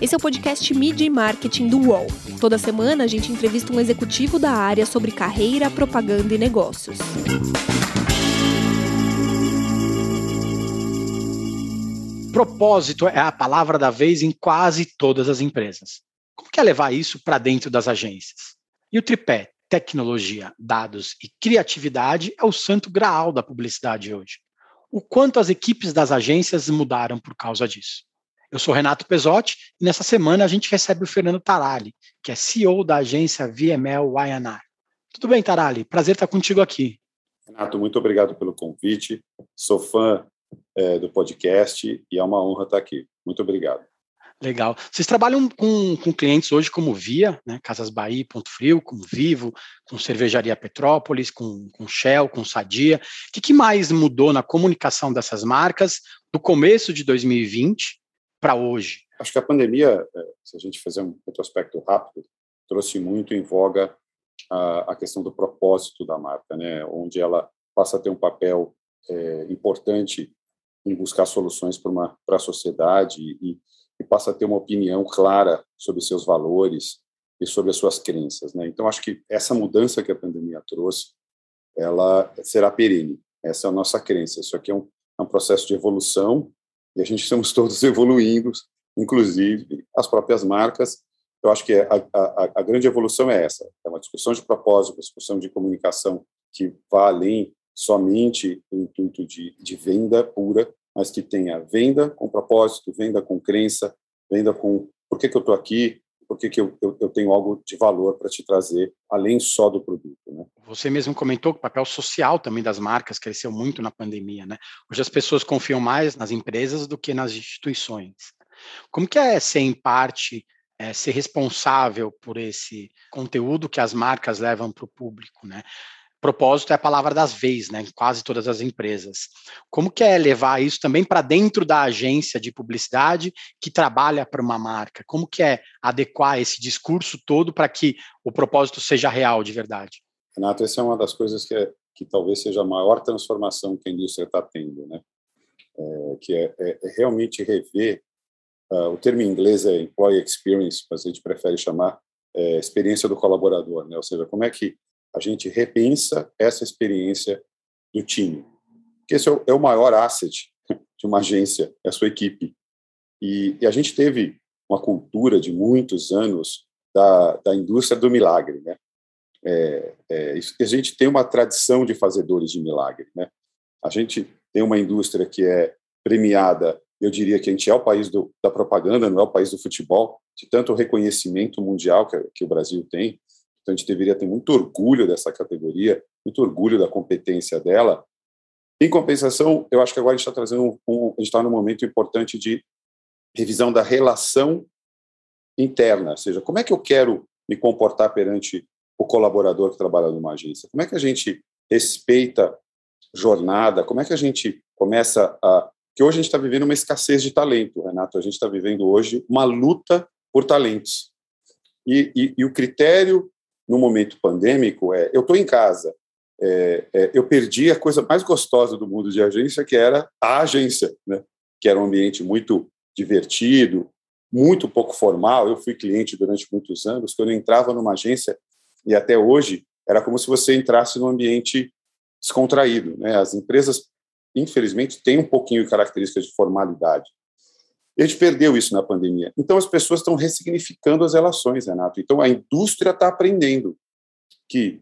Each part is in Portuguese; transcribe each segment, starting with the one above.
Esse é o podcast Media e Marketing do UOL. Toda semana a gente entrevista um executivo da área sobre carreira, propaganda e negócios. Propósito é a palavra da vez em quase todas as empresas. Como que é levar isso para dentro das agências? E o tripé, tecnologia, dados e criatividade é o santo graal da publicidade hoje. O quanto as equipes das agências mudaram por causa disso. Eu sou Renato Pesotti e nessa semana a gente recebe o Fernando Tarali, que é CEO da agência VML YNR. Tudo bem, Tarali? Prazer estar contigo aqui. Renato, muito obrigado pelo convite. Sou fã é, do podcast e é uma honra estar aqui. Muito obrigado. Legal. Vocês trabalham com, com clientes hoje como Via, né, Casas Bahia, Ponto Frio, com Vivo, com Cervejaria Petrópolis, com, com Shell, com Sadia. O que, que mais mudou na comunicação dessas marcas do começo de 2020 para hoje? Acho que a pandemia, é, se a gente fizer um retrospecto rápido, trouxe muito em voga a, questão do propósito da marca, né? onde ela passa a ter um papel é, importante em buscar soluções para a sociedade e, e, passa a ter uma opinião clara sobre seus valores e sobre as suas crenças. Né? Então, acho que essa mudança que a pandemia trouxe, ela será perene. Essa é a nossa crença. Isso aqui é um, é um processo de evolução e a gente estamos todos evoluindo, inclusive as próprias marcas. Eu acho que a, a, a grande evolução é essa: é uma discussão de propósito, uma discussão de comunicação que vá além somente do intuito de, de venda pura, mas que tenha venda com propósito, venda com crença, venda com por que, que eu estou aqui, por que, que eu, eu, eu, tenho algo de valor para te trazer, além só do produto. Né? Você mesmo comentou que o papel social também das marcas cresceu muito na pandemia. Né? Hoje as pessoas confiam mais nas empresas do que nas instituições. Como que é ser, em parte, é, ser responsável por esse conteúdo que as marcas levam para o público? Né? Propósito é a palavra das vezes, né, em quase todas as empresas. Como que é levar isso também para dentro da agência de publicidade que trabalha para uma marca? Como que é adequar esse discurso todo para que o propósito seja real de verdade? Renato, essa é uma das coisas que, é, que talvez seja a maior transformação que a indústria está tendo, né? É, que é, é, é, realmente rever, uh, o termo em inglês é employee experience, mas a gente prefere chamar é, experiência do colaborador, né? Ou seja, como é que a gente repensa essa experiência do time. Porque esse é o, é o maior asset de uma agência, é a sua equipe. E, e, a gente teve uma cultura de muitos anos da, da indústria do milagre, né? É, é, a gente tem uma tradição de fazedores de milagre, né? A gente tem uma indústria que é premiada, eu diria que a gente é o país do, da propaganda, não é o país do futebol, de tanto reconhecimento mundial que, que o Brasil tem. Então, a gente deveria ter muito orgulho dessa categoria, muito orgulho da competência dela. Em compensação, eu acho que agora a gente está trazendo um, um, está num momento importante de revisão da relação interna, ou seja, como é que eu quero me comportar perante o colaborador que trabalha numa agência? Como é que a gente respeita jornada? Como é que a gente começa a que hoje a gente está vivendo uma escassez de talento, Renato. A gente está vivendo hoje uma luta por talentos. E, e, e, o critério no momento pandêmico é: eu estou em casa, é, é, eu perdi a coisa mais gostosa do mundo de agência, que era a agência, né? que era um ambiente muito divertido, muito pouco formal. Eu fui cliente durante muitos anos. Quando eu entrava numa agência, e até hoje, era como se você entrasse num ambiente descontraído. Né? As empresas, infelizmente, têm um pouquinho de características de formalidade. A gente perdeu isso na pandemia. Então, as pessoas estão ressignificando as relações, Renato. Então, a indústria está aprendendo que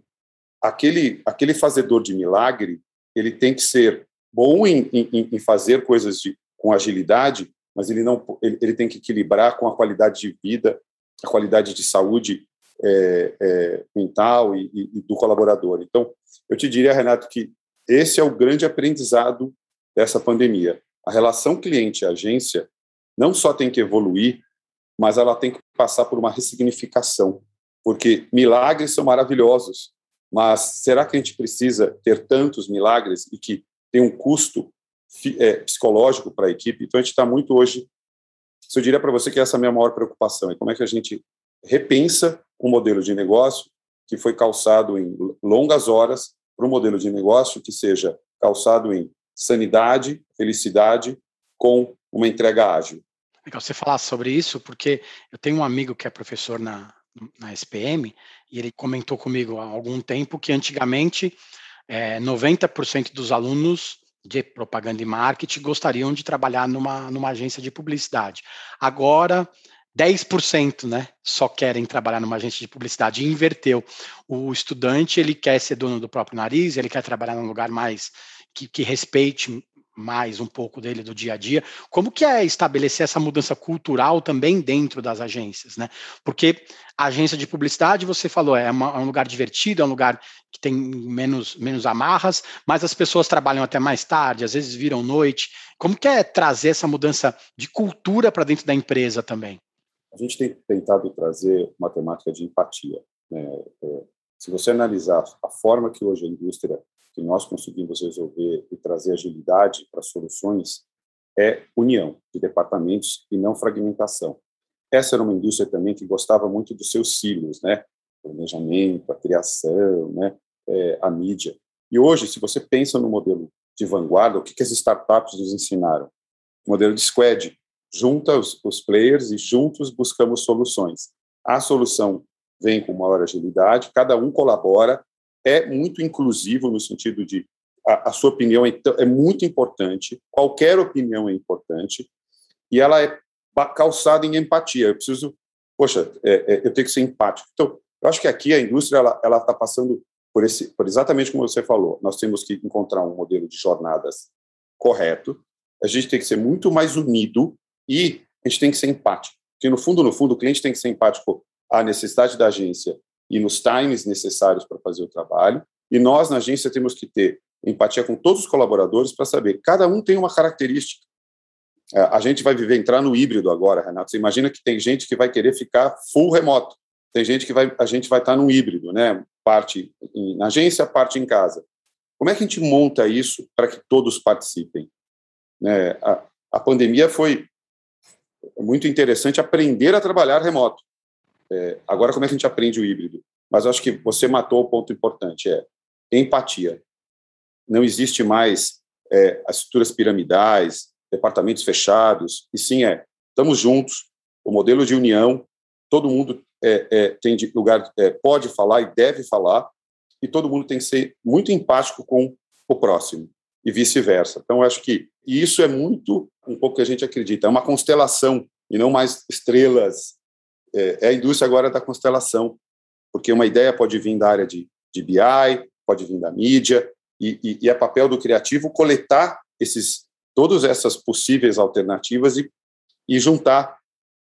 aquele, aquele fazedor de milagre ele tem que ser bom em, em, em fazer coisas de, com agilidade, mas ele, não, ele, ele, tem que equilibrar com a qualidade de vida, a qualidade de saúde é, é, mental e, e, e do colaborador. Então, eu te diria, Renato, que esse é o grande aprendizado dessa pandemia. A relação cliente-agência não só tem que evoluir, mas ela tem que passar por uma ressignificação, porque milagres são maravilhosos, mas será que a gente precisa ter tantos milagres e que tem um custo é, psicológico para a equipe? Então a gente está muito hoje. Eu diria para você que essa é a minha maior preocupação, é como é que a gente repensa um modelo de negócio que foi calçado em longas horas para um modelo de negócio que seja calçado em sanidade, felicidade, com uma entrega ágil. Legal você falar sobre isso, porque eu tenho um amigo que é professor na, na SPM e ele comentou comigo há algum tempo que antigamente é, 90% dos alunos de propaganda e marketing gostariam de trabalhar numa, numa agência de publicidade. Agora, 10% né, só querem trabalhar numa agência de publicidade. Inverteu. O estudante ele quer ser dono do próprio nariz, ele quer trabalhar num lugar mais que, que respeite mais um pouco dele do dia a dia. Como que é estabelecer essa mudança cultural também dentro das agências, né? Porque a agência de publicidade, você falou, é, uma, é um lugar divertido, é um lugar que tem menos, menos amarras, mas as pessoas trabalham até mais tarde, às vezes viram noite. Como que é trazer essa mudança de cultura para dentro da empresa também? A gente tem tentado trazer uma temática de empatia. Né? É, se você analisar a forma que hoje a indústria que nós conseguimos resolver e trazer agilidade para soluções é união de departamentos e não fragmentação. Essa era uma indústria também que gostava muito dos seus silos, né? O planejamento, a criação, né? É, a mídia. E hoje, se você pensa no modelo de vanguarda, o que, que as startups nos ensinaram? O modelo de squad. Junta os, os players e juntos buscamos soluções. A solução vem com maior agilidade, cada um colabora é muito inclusivo no sentido de a, a sua opinião é, é, muito importante, qualquer opinião é importante, e ela é calçada em empatia. Eu preciso, poxa, é, é, eu tenho que ser empático. Então, eu acho que aqui a indústria ela está passando por esse, por exatamente como você falou. Nós temos que encontrar um modelo de jornadas correto. A gente tem que ser muito mais unido e a gente tem que ser empático. Porque no fundo, no fundo, o cliente tem que ser empático à necessidade da agência e nos times necessários para fazer o trabalho. E nós, na agência, temos que ter empatia com todos os colaboradores para saber, cada um tem uma característica. É, a gente vai viver, entrar no híbrido agora, Renato. Você imagina que tem gente que vai querer ficar full remoto. Tem gente que vai, a gente vai estar no híbrido, né? Parte na agência, parte em casa. Como é que a gente monta isso para que todos participem? Né? A, a pandemia foi muito interessante aprender a trabalhar remoto. É, agora, como é que a gente aprende o híbrido? Mas eu acho que você matou o ponto importante, é empatia. Não existe mais é, as estruturas piramidais, departamentos fechados, e sim é, estamos juntos, o modelo de união, todo mundo é, é, tem lugar, é, pode falar e deve falar, e todo mundo tem que ser muito empático com o próximo, e vice-versa. Então, acho que isso é muito um pouco que a gente acredita, é uma constelação, e não mais estrelas é, é a indústria agora da constelação, porque uma ideia pode vir da área de, de BI, pode vir da mídia, e, e, e é papel do criativo coletar esses todas essas possíveis alternativas e, e juntar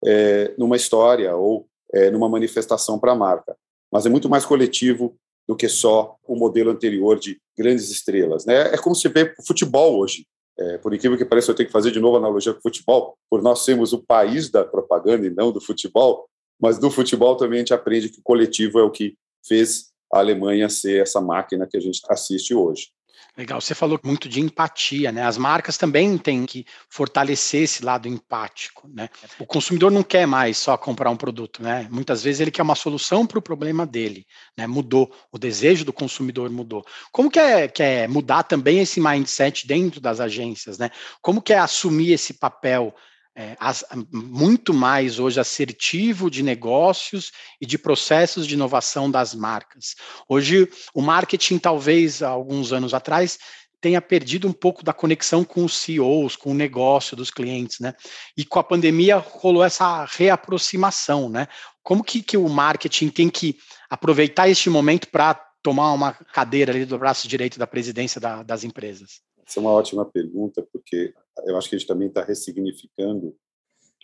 é, numa história ou é, numa manifestação para a marca. Mas é muito mais coletivo do que só o modelo anterior de grandes estrelas. Né? É como se vê o futebol hoje. É, por incrível que pareça, eu tenho que fazer de novo analogia com o futebol, por nós sermos o país da propaganda e não do futebol, mas no futebol também a gente aprende que o coletivo é o que fez a Alemanha ser essa máquina que a gente assiste hoje. Legal, você falou muito de empatia, né? As marcas também têm que fortalecer esse lado empático, né? O consumidor não quer mais só comprar um produto, né? Muitas vezes ele quer uma solução para o problema dele, né? Mudou, o desejo do consumidor mudou. Como que é, que é mudar também esse mindset dentro das agências, né? Como que é assumir esse papel é, as, muito mais hoje assertivo de negócios e de processos de inovação das marcas. Hoje, o marketing, talvez há alguns anos atrás, tenha perdido um pouco da conexão com os CEOs, com o negócio dos clientes, né? E com a pandemia rolou essa reaproximação, né? Como que, que o marketing tem que aproveitar este momento para tomar uma cadeira ali do braço direito da presidência da, das empresas? Essa é uma ótima pergunta, porque eu acho que a gente também está ressignificando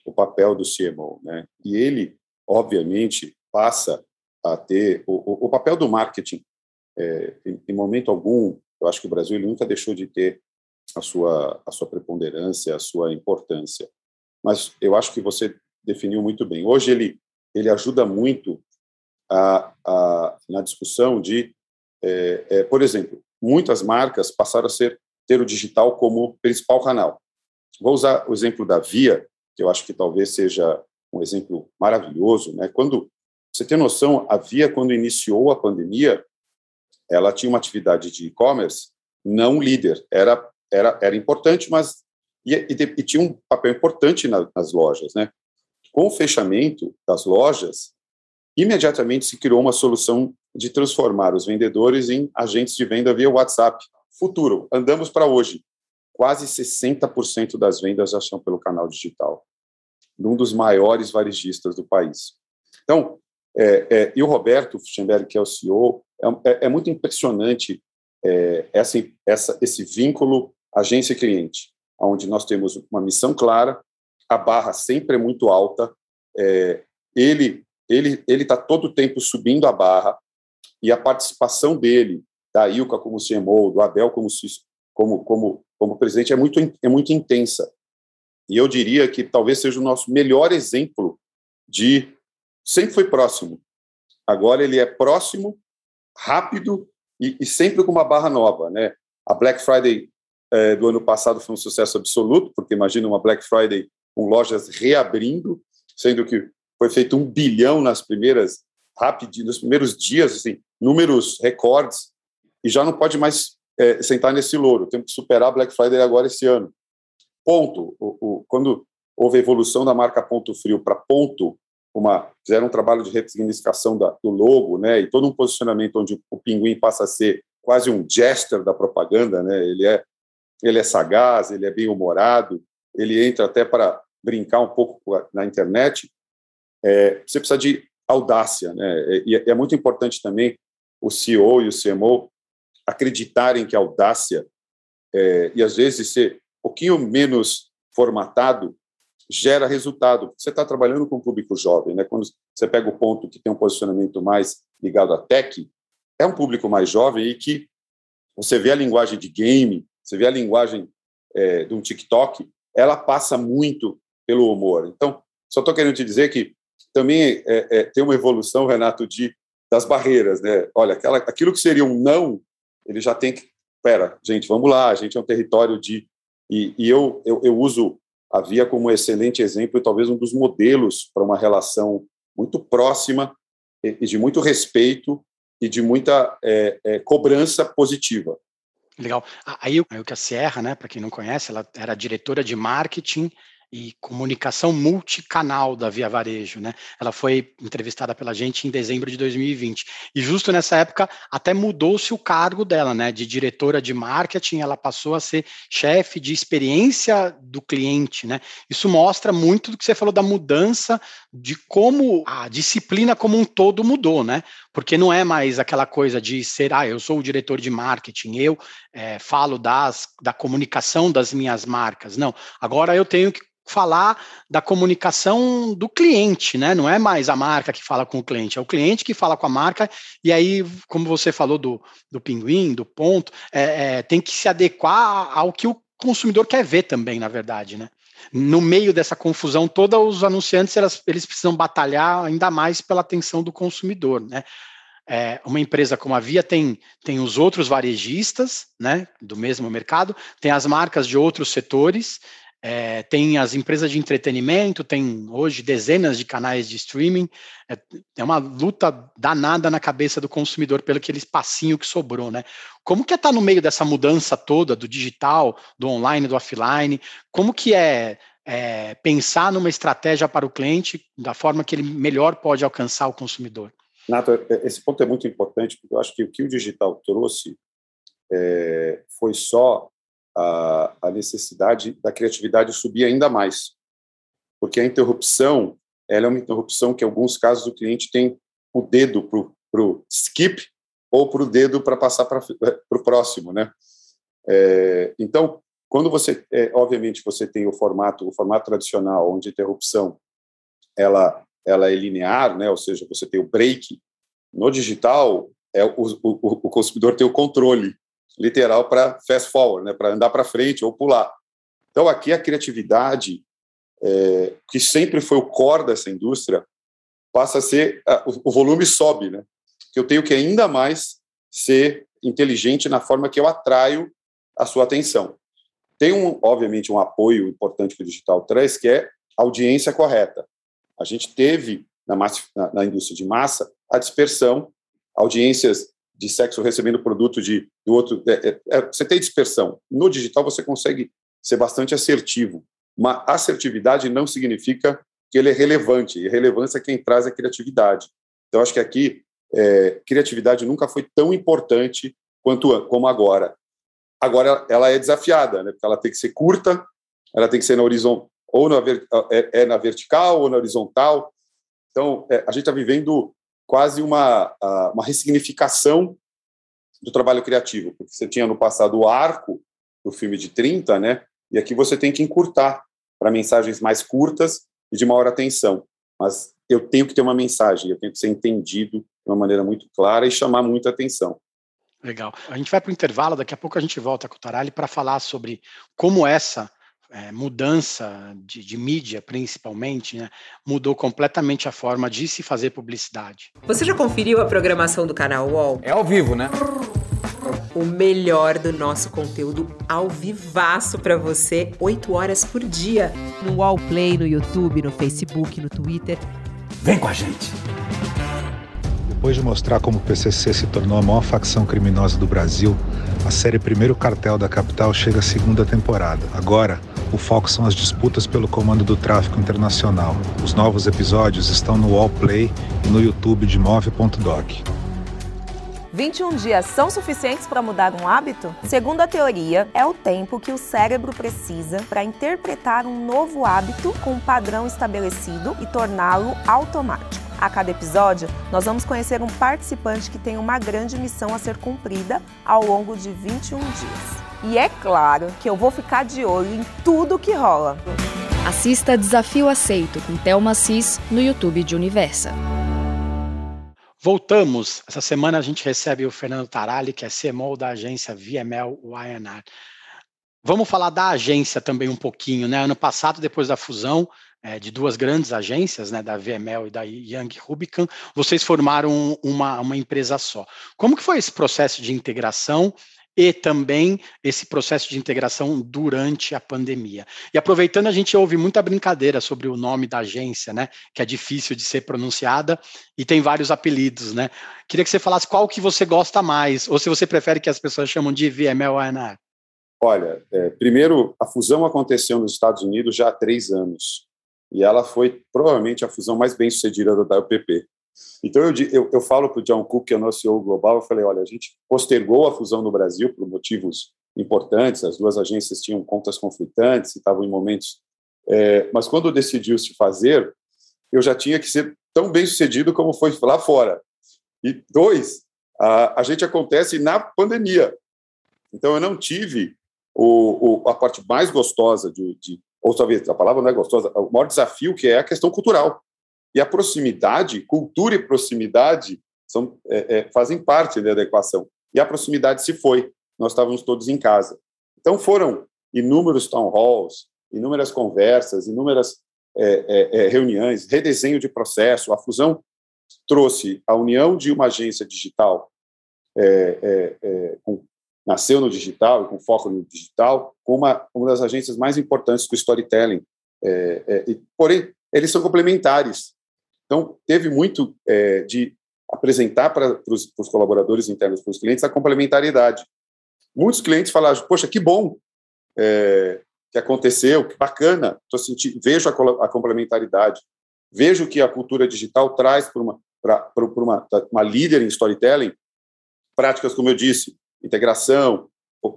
o papel do CMO, né? E ele, obviamente, passa a ter o, o papel do marketing. É, em, em, momento algum, eu acho que o Brasil nunca deixou de ter a sua a sua preponderância, a sua importância. Mas eu acho que você definiu muito bem. Hoje ele ele ajuda muito a, a na discussão de, é, é, por exemplo, muitas marcas passaram a ser ter o digital como principal canal. Vou usar o exemplo da Via, que eu acho que talvez seja um exemplo maravilhoso. Né? Quando você tem noção, a Via, quando iniciou a pandemia, ela tinha uma atividade de e-commerce não líder. Era, era, era importante, mas e, e, e tinha um papel importante na, nas lojas, né? Com o fechamento das lojas, imediatamente se criou uma solução de transformar os vendedores em agentes de venda via WhatsApp. Futuro, andamos para hoje. Quase 60% das vendas já são pelo canal digital, num dos maiores varejistas do país. Então, é, é, e o Roberto Fuchsenberg, que é o CEO, é, é, é muito impressionante é, essa, essa, esse vínculo agência-cliente, onde nós temos uma missão clara, a barra sempre é muito alta, é, ele ele ele está todo o tempo subindo a barra e a participação dele, da Ilka como CMO, do Abel como como como como presidente é muito é muito intensa. E eu diria que talvez seja o nosso melhor exemplo de sempre foi próximo. Agora ele é próximo, rápido e, e sempre com uma barra nova, né? A Black Friday é, do ano passado foi um sucesso absoluto, porque imagina uma Black Friday com lojas reabrindo, sendo que foi feito um bilhão nas primeiras rapidinho, nos primeiros dias, assim, números recordes, e já não pode mais é, sentar nesse louro. Temos que superar Black Friday agora esse ano. Ponto. O, o, quando houve a evolução da marca Ponto Frio para Ponto, uma, fizeram um trabalho de ressignificação da, do logo, né, e todo um posicionamento onde o pinguim passa a ser quase um jester da propaganda, né, ele é ele é sagaz, ele é bem humorado, ele entra até para brincar um pouco na internet. É, você precisa de audácia, né? E é, é muito importante também o CEO e o CMO acreditarem que a audácia é, e às vezes ser um pouquinho menos formatado gera resultado. Você está trabalhando com um público jovem, né? Quando você pega o ponto que tem um posicionamento mais ligado à tech, é um público mais jovem e que você vê a linguagem de game, você vê a linguagem é, de um TikTok, ela passa muito pelo humor. Então, só estou querendo te dizer que também é, é, tem uma evolução, Renato, de das barreiras, né? Olha, aquela, aquilo que seria um não, ele já tem que, pera, gente, vamos lá, a gente é um território de e, e eu, eu, eu uso a Via como um excelente exemplo e talvez um dos modelos para uma relação muito próxima e de muito respeito e de muita é, é, cobrança positiva. Legal. Aí, o que a Sierra, né, para quem não conhece, ela era diretora de marketing e comunicação multicanal da Via Varejo, né? Ela foi entrevistada pela gente em dezembro de 2020. E justo nessa época até mudou-se o cargo dela, né? De diretora de marketing, ela passou a ser chefe de experiência do cliente, né? Isso mostra muito do que você falou da mudança de como a disciplina como um todo mudou, né? Porque não é mais aquela coisa de ser, ah, eu sou o diretor de marketing, eu é, falo das, da comunicação das minhas marcas. Não, agora eu tenho que falar da comunicação do cliente, né? Não é mais a marca que fala com o cliente, é o cliente que fala com a marca, e aí, como você falou do, do pinguim, do ponto, é, é, tem que se adequar ao que o consumidor quer ver também, na verdade, né? No meio dessa confusão toda, os anunciantes elas, eles precisam batalhar ainda mais pela atenção do consumidor, né? É, uma empresa como a Via tem, tem os outros varejistas, né, do mesmo mercado, tem as marcas de outros setores, é, tem as empresas de entretenimento, tem hoje dezenas de canais de streaming. É, é, uma luta danada na cabeça do consumidor pelo aquele espacinho que sobrou, né? Como que é estar tá no meio dessa mudança toda do digital, do online, do offline? Como que é, é pensar numa estratégia para o cliente da forma que ele melhor pode alcançar o consumidor? Nato, é, esse ponto é muito importante porque eu acho que o que o digital trouxe é, foi só a, a necessidade da criatividade subir ainda mais, porque a interrupção ela é uma interrupção que, em alguns casos, o cliente tem o dedo para o skip ou para o dedo para passar para o próximo, né? É, então, quando você, é, obviamente, você tem o formato, o formato tradicional, onde a interrupção ela, ela é linear, né? Ou seja, você tem o break. No digital, é o, o, o consumidor tem o controle literal para fast forward, né, para andar para frente ou pular. Então, aqui a criatividade, é, que sempre foi o core dessa indústria, passa a ser. O, volume sobe, né? Que eu tenho que ainda mais ser inteligente na forma que eu atraio a sua atenção. Tem, um, obviamente, um apoio importante que o digital traz, que é a audiência correta. A gente teve, na, massa, na, na indústria de massa, a dispersão, audiências de sexo recebendo produto de, do outro. É, é, é, você tem dispersão. No digital, você consegue ser bastante assertivo. Uma assertividade não significa que ele é relevante, e relevância é quem traz a criatividade. Então, acho que aqui, é, criatividade nunca foi tão importante quanto como agora. Agora, ela é desafiada, né? porque ela tem que ser curta, ela tem que ser na horizontal, ou na, é, é na vertical ou na horizontal. Então, é, a gente está vivendo quase uma, uma ressignificação do trabalho criativo, porque você tinha no passado o arco do filme de 30, né? E aqui você tem que encurtar para mensagens mais curtas e de maior atenção. Mas eu tenho que ter uma mensagem, eu tenho que ser entendido de uma maneira muito clara e chamar muita atenção. Legal. A gente vai para o intervalo, daqui a pouco a gente volta com o Tarali para falar sobre como essa é, mudança de, de, mídia, principalmente, né, mudou completamente a forma de se fazer publicidade. Você já conferiu a programação do canal UOL? É ao vivo, né? O melhor do nosso conteúdo ao vivaço para você, 8 horas por dia. No UOL Play, no YouTube, no Facebook, no Twitter. Vem com a gente! Depois de mostrar como o PCC se tornou a maior facção criminosa do Brasil, a série Primeiro Cartel da Capital chega à segunda temporada. Agora, o foco são as disputas pelo comando do tráfico internacional. Os novos episódios estão no Wallplay e no YouTube de Move.doc. 21 dias são suficientes para mudar um hábito? Segundo a teoria, é o tempo que o cérebro precisa para interpretar um novo hábito com um padrão estabelecido e torná-lo automático. A cada episódio, nós vamos conhecer um participante que tem uma grande missão a ser cumprida ao longo de 21 dias. E é claro que eu vou ficar de olho em tudo que rola. Assista Desafio Aceito com Thelma Cis no YouTube de Universa. Voltamos. Essa semana a gente recebe o Fernando Tarali, que é CMO da agência VML YNR. Vamos falar da agência também um pouquinho, né? Ano passado, depois da fusão é, de duas grandes agências, né, da VML e da Young Rubicon, vocês formaram uma, uma empresa só. Como que foi esse processo de integração e também esse processo de integração durante a pandemia. E aproveitando, a gente ouve muita brincadeira sobre o nome da agência, né, que é difícil de ser pronunciada e tem vários apelidos, né? Queria que você falasse qual que você gosta mais, ou se você prefere que as pessoas chamam de VML-ANR. Olha, é, primeiro, a fusão aconteceu nos Estados Unidos já há três anos, e ela foi provavelmente a fusão mais bem sucedida da UPP. Então, eu, eu, eu falo para o John Cook, que é o nosso CEO global, eu falei, olha, a gente postergou a fusão no Brasil por motivos importantes, as duas agências tinham contas conflitantes, estavam em momentos... É, mas quando decidiu se fazer, eu já tinha que ser tão bem sucedido como foi lá fora. E dois, a, a gente acontece na pandemia. Então, eu não tive o, o, a parte mais gostosa de, de ou talvez a palavra não é gostosa, o maior desafio que é a questão cultural. E a proximidade, cultura e proximidade são, é, é, fazem parte da equação. E a proximidade se foi. Nós estávamos todos em casa. Então foram inúmeros town halls, inúmeras conversas, inúmeras é, é, é reuniões, redesenho de processo. A fusão trouxe a união de uma agência digital é, com, nasceu no digital com foco no digital, com uma, uma das agências mais importantes do storytelling. E, porém, eles são complementares. Então, teve muito é, de apresentar para os colaboradores internos, para os clientes, a complementariedade. Muitos clientes falaram, poxa, que bom é, que aconteceu, que bacana, tô sentindo, vejo a, a, complementaridade, vejo que a cultura digital traz para uma, para uma, uma líder em storytelling práticas, como eu disse, integração,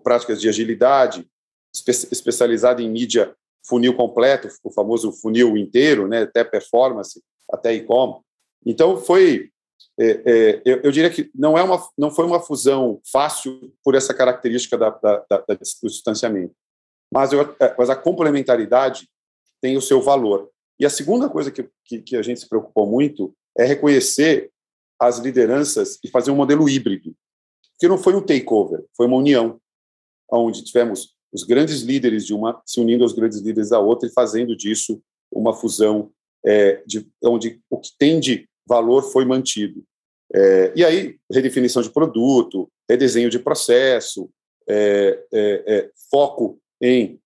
práticas de agilidade, espe especializada em mídia funil completo, o famoso funil inteiro, né, até performance, até e-com. Então foi, é, é, eu, eu, diria que não é uma, não foi uma fusão fácil por essa característica da, da, da, do distanciamento, mas, eu, é, mas a complementaridade tem o seu valor. E a segunda coisa que, que, que a gente se preocupou muito é reconhecer as lideranças e fazer um modelo híbrido, que não foi um takeover, foi uma união, onde tivemos os grandes líderes de uma se unindo aos grandes líderes da outra e fazendo disso uma fusão é, de, onde o que tem de valor foi mantido. É, e aí, redefinição de produto, redesenho de processo, é, é, é foco em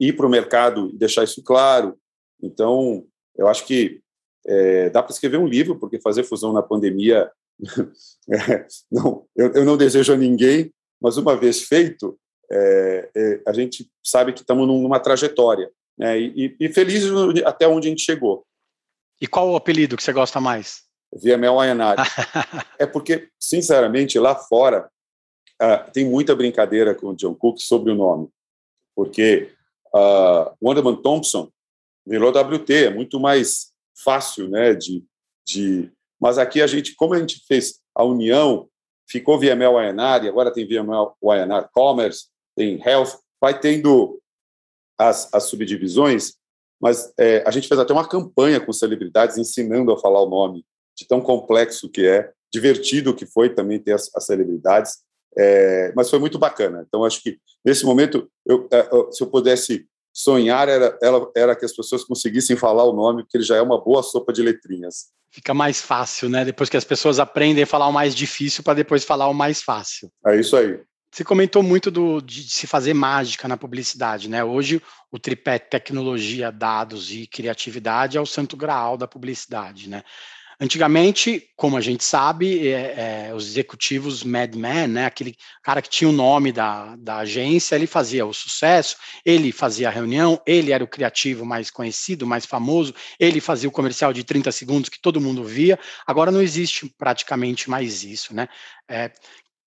ir para o mercado e deixar isso claro. Então, eu acho que é, dá para escrever um livro, porque fazer fusão na pandemia, não, eu, eu, não desejo a ninguém, mas uma vez feito, é, é, a gente sabe que estamos numa trajetória, né? E, e, feliz até onde a gente chegou. E qual o apelido que você gosta mais? VML Ayanari. é porque, sinceramente, lá fora uh, tem muita brincadeira com o John Cook sobre o nome, porque uh, Wonderman Thompson virou WT, é muito mais fácil, né? De, de, mas aqui a gente, como a gente fez a união, ficou VML Ayanari, agora tem VML Ayanari Commerce, tem Health, vai tendo as, as subdivisões, mas é, a gente fez até uma campanha com celebridades ensinando a falar o nome, de tão complexo que é, divertido que foi também ter as, as celebridades, é, mas foi muito bacana. Então, acho que nesse momento, eu, é, se eu pudesse sonhar, era, era, era que as pessoas conseguissem falar o nome, porque ele já é uma boa sopa de letrinhas. Fica mais fácil, né? Depois que as pessoas aprendem a falar o mais difícil para depois falar o mais fácil. É isso aí. Você comentou muito do, de se fazer mágica na publicidade, né? Hoje o tripé tecnologia, dados e criatividade é o santo graal da publicidade, né? Antigamente, como a gente sabe, é, é, os executivos madman, né, aquele cara que tinha o nome da, da agência, ele fazia o sucesso, ele fazia a reunião, ele era o criativo mais conhecido, mais famoso, ele fazia o comercial de 30 segundos que todo mundo via. Agora não existe praticamente mais isso, né? É,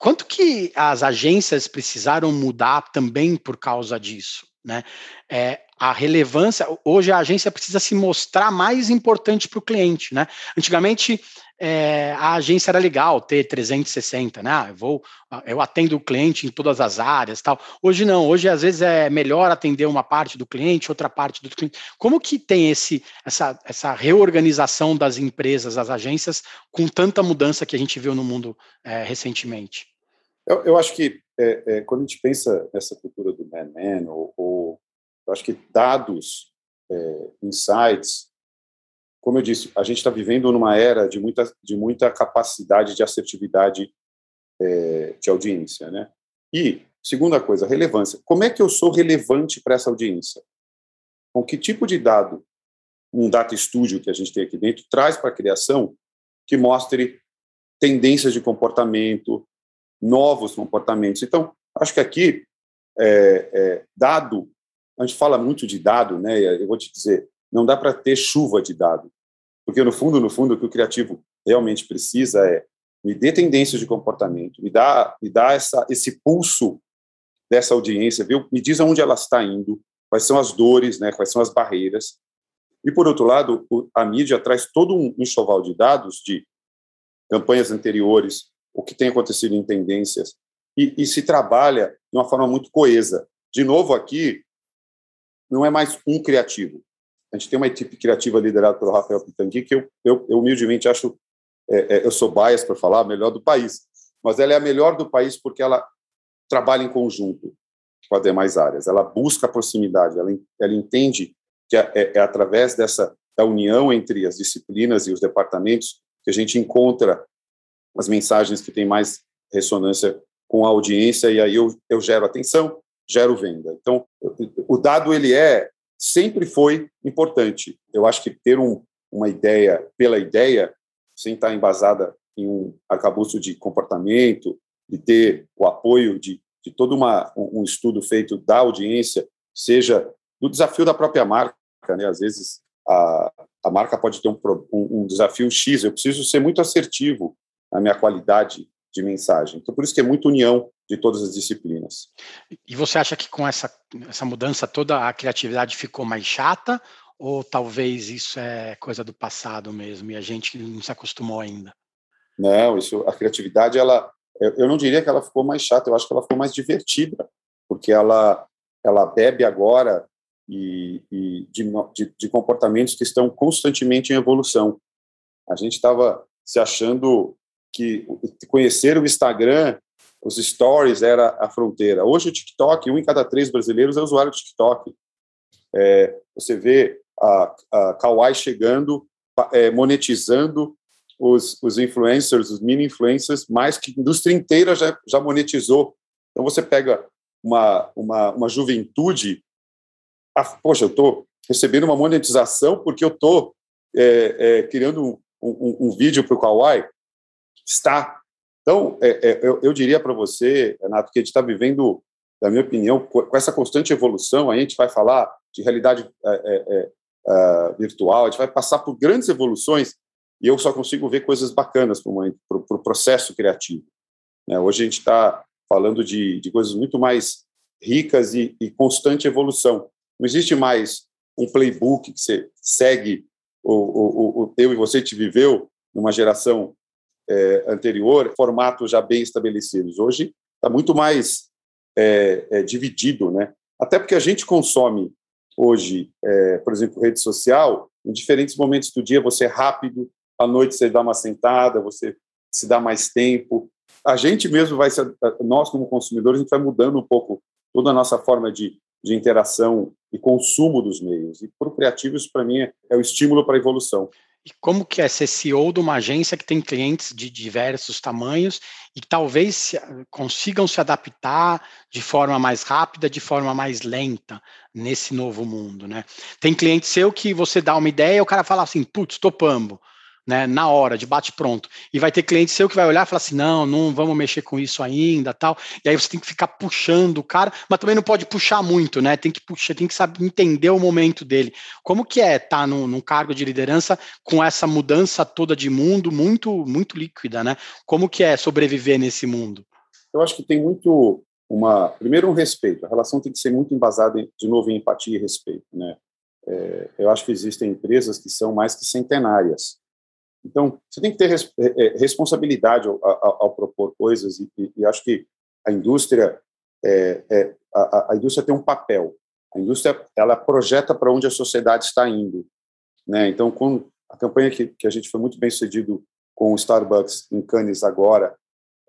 Quanto que as agências precisaram mudar também por causa disso? Né? É, a relevância, hoje a agência precisa se mostrar mais importante para o cliente. Né? Antigamente, é, a agência era legal ter 360, né? Eu vou, eu atendo o cliente em todas as áreas, tal. Hoje não, hoje às vezes é melhor atender uma parte do cliente, outra parte do cliente. Como que tem esse, essa, essa reorganização das empresas, das agências, com tanta mudança que a gente viu no mundo é, recentemente? Eu, eu acho que é, é, quando a gente pensa nessa cultura do man-man, ou, ou, eu acho que dados, é, insights, como eu disse, a gente está vivendo numa era de muita, de muita capacidade de assertividade é, de audiência, né? E, segunda coisa, relevância. Como é que eu sou relevante para essa audiência? Com que tipo de dado um data studio que a gente tem aqui dentro traz para a criação que mostre tendências de comportamento, novos comportamentos. Então, acho que aqui, é, é, dado, a gente fala muito de dado, né? Eu vou te dizer, não dá para ter chuva de dado, porque no fundo, no fundo, o que o criativo realmente precisa é me dê tendências de comportamento, me dá, me dá essa, esse pulso dessa audiência, viu? me diz aonde ela está indo, quais são as dores, né? quais são as barreiras. E, por outro lado, a mídia traz todo um enxoval de dados de campanhas anteriores, o que tem acontecido em tendências, e, e se trabalha de uma forma muito coesa. De novo, aqui, não é mais um criativo. A gente tem uma equipe criativa liderada pelo Rafael Pitangui, que eu, eu, eu humildemente acho, é, é, eu sou bias para falar, a melhor do país. Mas ela é a melhor do país porque ela trabalha em conjunto com as demais áreas. Ela busca a proximidade, ela, ela entende que é, é, é através dessa da união entre as disciplinas e os departamentos que a gente encontra as mensagens que têm mais ressonância com a audiência e aí eu, eu gero atenção, gero venda. Então, o dado ele é sempre foi importante. Eu acho que ter um, uma ideia pela ideia, sem estar embasada em um arcabouço de comportamento e ter o apoio de, de todo uma, um estudo feito da audiência, seja do desafio da própria marca, né? Às vezes a, a marca pode ter um, um, um desafio X, eu preciso ser muito assertivo a minha qualidade de mensagem. Então, por isso que é muita união de todas as disciplinas. E você acha que com essa, essa mudança toda a criatividade ficou mais chata? Ou talvez isso é coisa do passado mesmo e a gente não se acostumou ainda? Não, isso, a criatividade, ela, eu não diria que ela ficou mais chata, eu acho que ela ficou mais divertida, porque ela, ela bebe agora e, e de, de, de comportamentos que estão constantemente em evolução. A gente estava se achando que conhecer o Instagram, os stories era a fronteira. Hoje o TikTok, um em cada três brasileiros é usuário do TikTok. É, você vê a, a Kawaii chegando, é, monetizando os, os influencers, os mini influencers, mais que a indústria inteira já, já monetizou. Então você pega uma, uma, uma juventude, ah, poxa, eu estou recebendo uma monetização porque eu estou é, é, criando um, um, um vídeo para o Kawaii está. Então, é, é, eu, eu, diria para você, Renato, que a gente está vivendo na minha opinião, com essa constante evolução, a gente vai falar de realidade é, é, é, virtual, a gente vai passar por grandes evoluções e eu só consigo ver coisas bacanas para o pro processo criativo. Né? Hoje a gente está falando de, de coisas muito mais ricas e, e, constante evolução. Não existe mais um playbook que você segue, o, o, o eu e você te viveu numa geração é, anterior, formatos já bem estabelecidos. Hoje está muito mais é, é, dividido, né? Até porque a gente consome hoje, é, por exemplo, rede social, em diferentes momentos do dia você é rápido, à noite você dá uma sentada, você se dá mais tempo. A gente mesmo vai, se, nós como consumidores, a gente vai mudando um pouco toda a nossa forma de, de interação e consumo dos meios. E para o criativo, isso para mim é, é o estímulo para a evolução. E como que é ser CEO de uma agência que tem clientes de diversos tamanhos e talvez se, consigam se adaptar de forma mais rápida, de forma mais lenta nesse novo mundo, né? Tem cliente seu que você dá uma ideia e o cara fala assim, putz, topamos né, na hora, de bate-pronto. E vai ter cliente seu que vai olhar e falar assim: não, não vamos mexer com isso ainda, tal. E aí você tem que ficar puxando o cara, mas também não pode puxar muito, né? Tem que puxar, tem que saber entender o momento dele. Como que é estar tá num, num cargo de liderança com essa mudança toda de mundo muito, muito líquida, né? Como que é sobreviver nesse mundo? Eu acho que tem muito uma, primeiro um respeito. A relação tem que ser muito embasada de novo em empatia e respeito, né? É, eu acho que existem empresas que são mais que centenárias então, você tem que ter res, é, é, responsabilidade ao, ao, ao, propor coisas, e, e, e, acho que a indústria, é, é, a, a, indústria tem um papel. A indústria ela projeta para onde a sociedade está indo. Né? Então, com a campanha que, que a gente foi muito bem sucedido com o Starbucks em Cannes agora,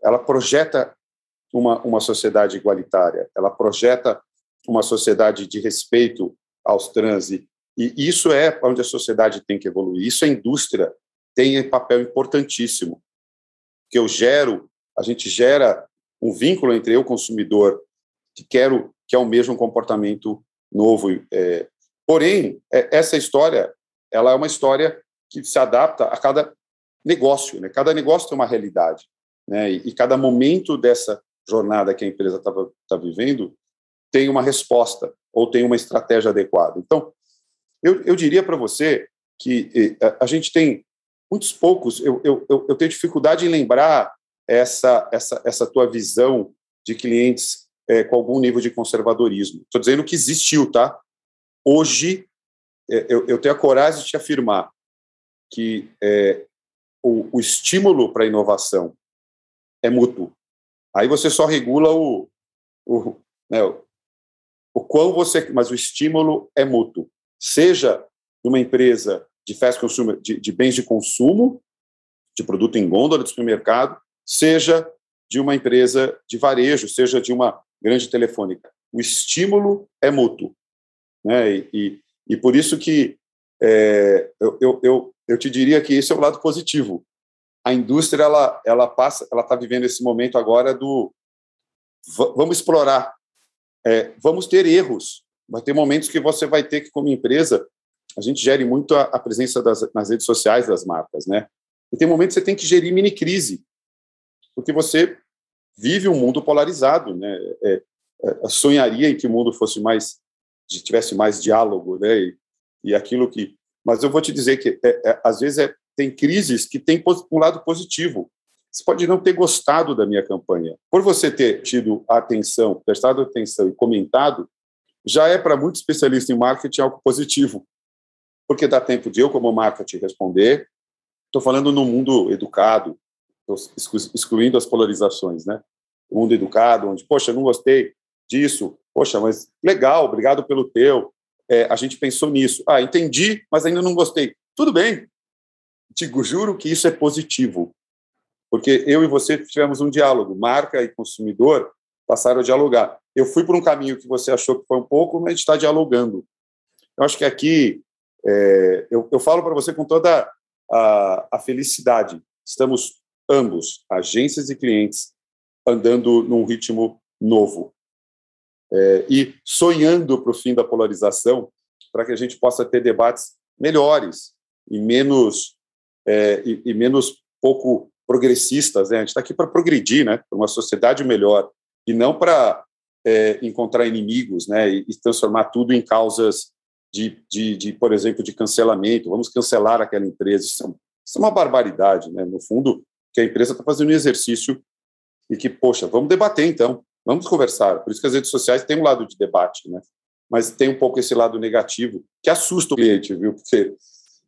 ela projeta uma, uma sociedade igualitária, ela projeta uma sociedade de respeito aos trans, e, e isso é onde a sociedade tem que evoluir. Isso é indústria tem papel importantíssimo, que eu gero, a gente gera um vínculo entre eu consumidor que quero que é o mesmo comportamento novo. É, porém, é, essa história, ela é uma história que se adapta a cada negócio, né? Cada negócio tem uma realidade, né? E, e cada momento dessa jornada que a empresa está tá vivendo tem uma resposta ou tem uma estratégia adequada. Então, eu, eu diria para você que a gente tem muitos poucos, eu, eu, eu tenho dificuldade em lembrar essa, essa, essa tua visão de clientes é, com algum nível de conservadorismo. Estou dizendo que existiu, tá? Hoje, é, eu, eu, tenho a coragem de te afirmar que é, o, o estímulo para a inovação é mútuo. Aí você só regula o, o, né, o, o quão você. Mas o estímulo é mútuo. Seja numa empresa de fast consumer, de, de bens de consumo, de produto em gôndola de supermercado, seja de uma empresa de varejo, seja de uma grande telefônica. O estímulo é mútuo. Né? E, e, e por isso que é, eu, eu, eu, eu te diria que esse é o lado positivo. A indústria ela, ela passa, ela está vivendo esse momento agora do vamos explorar, é, vamos ter erros. Vai ter momentos que você vai ter que, como empresa, a gente gere muito a, a presença das, nas redes sociais das marcas, né? E tem momentos que você tem que gerir mini crise, porque você vive um mundo polarizado, né? É, é, sonharia em que o mundo fosse mais, tivesse mais diálogo, né? E, e aquilo que, mas eu vou te dizer que é, é às vezes é, tem crises que tem um lado positivo. Você pode não ter gostado da minha campanha. Por você ter tido atenção, prestado atenção e comentado, já é para muito especialista em marketing algo positivo porque dá tempo de eu, como marca, te responder. Estou falando no mundo educado, excluindo as polarizações, né? O mundo educado, onde, poxa, não gostei disso, poxa, mas legal, obrigado pelo teu. É, a gente pensou nisso. Ah, entendi, mas ainda não gostei. Tudo bem. Te juro que isso é positivo, porque eu e você tivemos um diálogo, marca e consumidor passaram a dialogar. Eu fui por um caminho que você achou que foi um pouco, mas a gente está dialogando. Eu acho que aqui é, eu, eu, falo para você com toda a, a, felicidade. Estamos ambos, agências e clientes, andando num ritmo novo é, e sonhando para o fim da polarização, para que a gente possa ter debates melhores e menos é, e, e, menos pouco progressistas. Né? A gente está aqui para progredir, né? Para uma sociedade melhor e não para é, encontrar inimigos, né, e, e, transformar tudo em causas de, de, de, por exemplo, de cancelamento. Vamos cancelar aquela empresa. Isso é, isso é uma barbaridade, né? No fundo, que a empresa está fazendo um exercício e que, poxa, vamos debater então, vamos conversar. Por isso que as redes sociais têm um lado de debate, né? Mas tem um pouco esse lado negativo que assusta o cliente, viu? Porque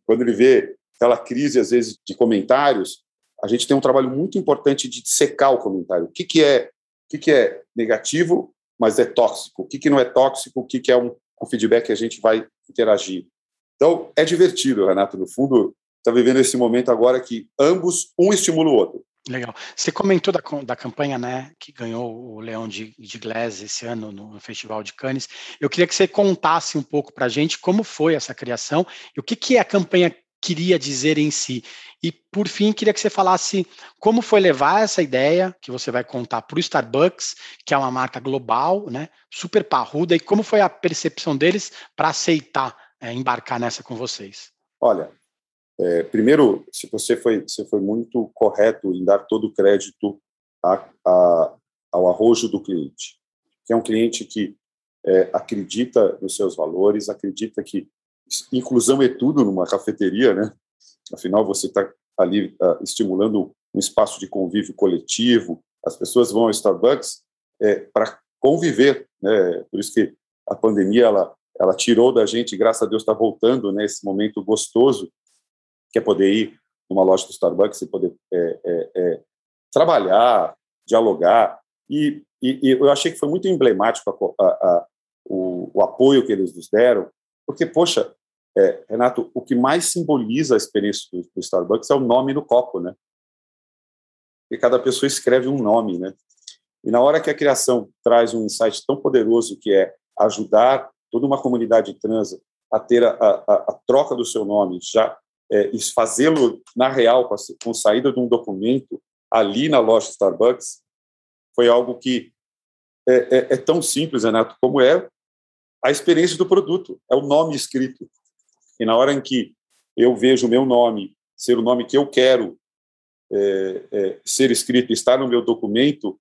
quando ele vê aquela crise, às vezes, de comentários, a gente tem um trabalho muito importante de secar o comentário. O que, que é o que, que é negativo, mas é tóxico? O que, que não é tóxico? O que, que é um, um feedback que a gente vai interagir? Então, é divertido, Renato. No fundo, está vivendo esse momento agora que ambos, um estimula o outro. Legal. Você comentou da, da campanha, né, que ganhou o Leão de, de Glass esse ano no, Festival de Cannes. Eu queria que você contasse um pouco para a gente como foi essa criação e o que, que a campanha queria dizer em si. E, por fim, queria que você falasse como foi levar essa ideia que você vai contar para o Starbucks, que é uma marca global, né, super parruda, e como foi a percepção deles para aceitar é, embarcar nessa com vocês. Olha, é, primeiro, se você foi, você foi muito correto em dar todo o crédito a, a, ao arrojo do cliente, que é um cliente que é, acredita nos seus valores, acredita que inclusão é tudo numa cafeteria, né? Afinal, você está ali uh, estimulando um espaço de convívio coletivo. As pessoas vão ao Starbucks é, para conviver, né? Por isso que a pandemia ela ela tirou da gente, graças a Deus está voltando, né? Esse momento gostoso que é poder ir numa loja do Starbucks e poder é, é, é, trabalhar, dialogar. E, e, e, eu achei que foi muito emblemático a, a, a, o, o, apoio que eles nos deram, porque, poxa, é, Renato, o que mais simboliza a experiência do, do, Starbucks é o nome no copo, né? E cada pessoa escreve um nome, né? E na hora que a criação traz um insight tão poderoso que é ajudar toda uma comunidade trans a ter a, a, a troca do seu nome já é, fazê-lo na real com a, com saída de um documento ali na loja Starbucks foi algo que é, é, é, tão simples, Renato, como é a experiência do produto, é o nome escrito. E na hora em que eu vejo o meu nome ser o nome que eu quero é, é, ser escrito, estar no meu documento,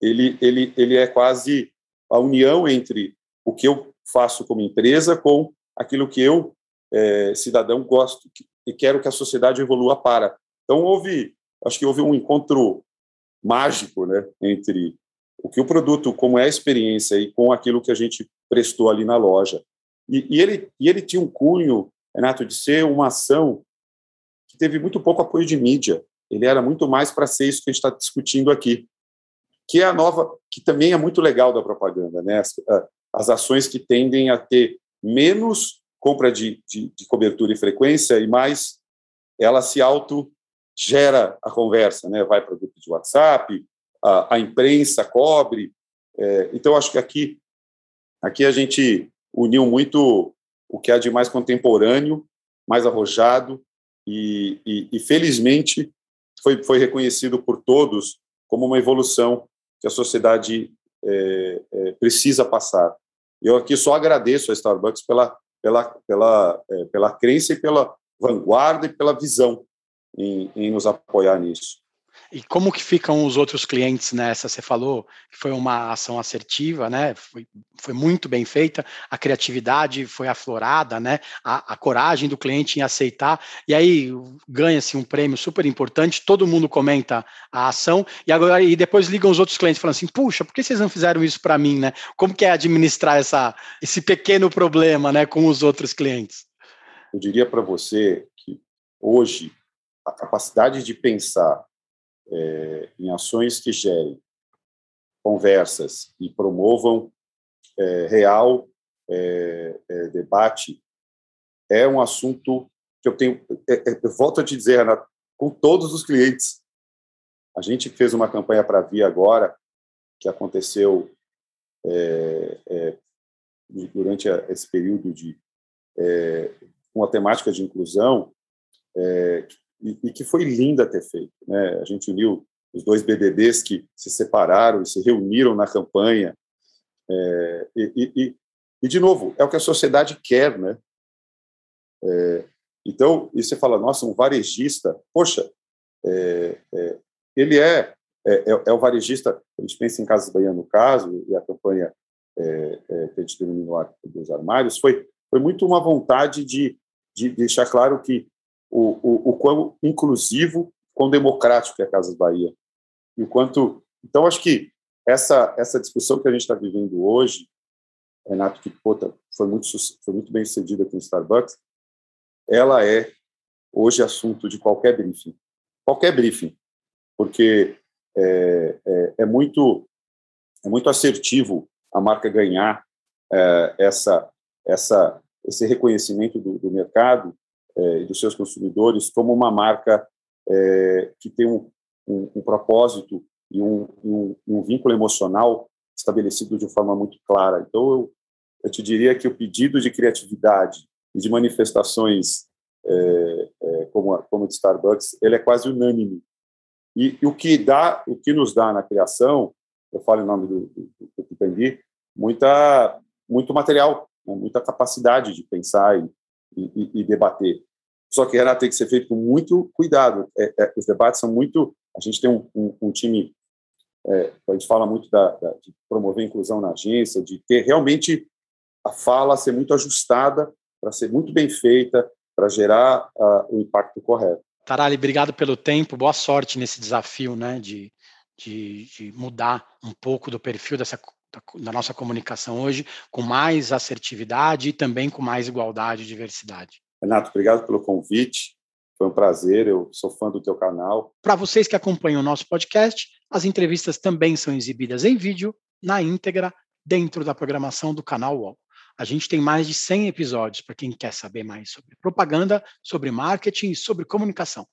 ele, ele, ele é quase a união entre o que eu faço como empresa com aquilo que eu, é, cidadão, gosto, e quero que a sociedade evolua para. Então houve, acho que houve um encontro mágico, né, entre o que o produto, como é a experiência e com aquilo que a gente prestou ali na loja. E, e ele e ele tinha um cunho, Renato, de ser uma ação que teve muito pouco apoio de mídia. Ele era muito mais para ser isso que a gente está discutindo aqui, que é a nova, que também é muito legal da propaganda, né? As, as ações que tendem a ter menos compra de, de, de cobertura e frequência e mais ela se auto gera a conversa, né? Vai para o grupo de WhatsApp, a, a imprensa cobre. É, então acho que aqui aqui a gente uniu muito o que há de mais contemporâneo, mais arrojado e, e, e felizmente foi foi reconhecido por todos como uma evolução que a sociedade é, é, precisa passar. Eu aqui só agradeço a Starbucks pela pela, pela, é, pela crença e pela vanguarda e pela visão em, em nos apoiar nisso. E como que ficam os outros clientes nessa? Você falou que foi uma ação assertiva, né? Foi, foi muito bem feita, a criatividade foi aflorada, né? A, a coragem do cliente em aceitar, e aí ganha-se um prêmio super importante, todo mundo comenta a ação, e agora e depois ligam os outros clientes falando assim, puxa, por que vocês não fizeram isso para mim, né? Como que é administrar essa, esse pequeno problema, né, com os outros clientes? Eu diria para você que hoje a capacidade de pensar é, em ações que gerem conversas e promovam é, real é, é debate é um assunto que eu tenho. É, é, eu volto a te dizer, Renato, com todos os clientes. A gente fez uma campanha para Via agora, que aconteceu durante esse período de uma temática de inclusão, é, e, e, que foi linda ter feito. Né? A gente uniu os dois BBBs que se separaram e se reuniram na campanha. É, e, e, e, de novo, é o que a sociedade quer, né? É, então, e você fala, nossa, um varejista, poxa, é, é, ele é é, é, é, o varejista, a gente pensa em Casas Bahia no caso, e a campanha que a gente denominou dos armários, foi, foi muito uma vontade de, de deixar claro que o, o, o quão inclusivo, quão democrático é a Casas Bahia. E o quanto. Então, acho que essa, essa discussão que a gente está vivendo hoje, Renato, que pô, foi, muito, foi muito bem sucedida aqui no Starbucks, ela é hoje assunto de qualquer briefing. Qualquer briefing. Porque é, é, é muito, é muito assertivo a marca ganhar é, essa, essa, esse reconhecimento do, do mercado e dos seus consumidores como uma marca é, que tem um, um, um propósito e um, um, um, vínculo emocional estabelecido de forma muito clara. Então, eu, eu te diria que o pedido de criatividade e de manifestações é, é, como, como de Starbucks, ele é quase unânime. E, e, o que dá, o que nos dá na criação, eu falo em nome do, do, do muita, muito material, né, muita capacidade de pensar e, e, e, debater. Só que ela tem que ser feito com muito cuidado. É, é, os debates são muito. A gente tem um, um, um time. É, a gente fala muito da, da, de promover inclusão na agência, de ter realmente a fala ser muito ajustada para ser muito bem feita, para gerar uh, o impacto correto. Tarali, obrigado pelo tempo, boa sorte nesse desafio né, de, de, de mudar um pouco do perfil dessa, da, nossa comunicação hoje, com mais assertividade e também com mais igualdade e diversidade. Renato, obrigado pelo convite. Foi um prazer, eu sou fã do teu canal. Para vocês que acompanham o nosso podcast, as entrevistas também são exibidas em vídeo, na íntegra, dentro da programação do canal UOL. A gente tem mais de 100 episódios para quem quer saber mais sobre propaganda, sobre marketing e sobre comunicação.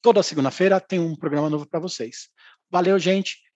Toda segunda-feira tem um programa novo para vocês. Valeu, gente.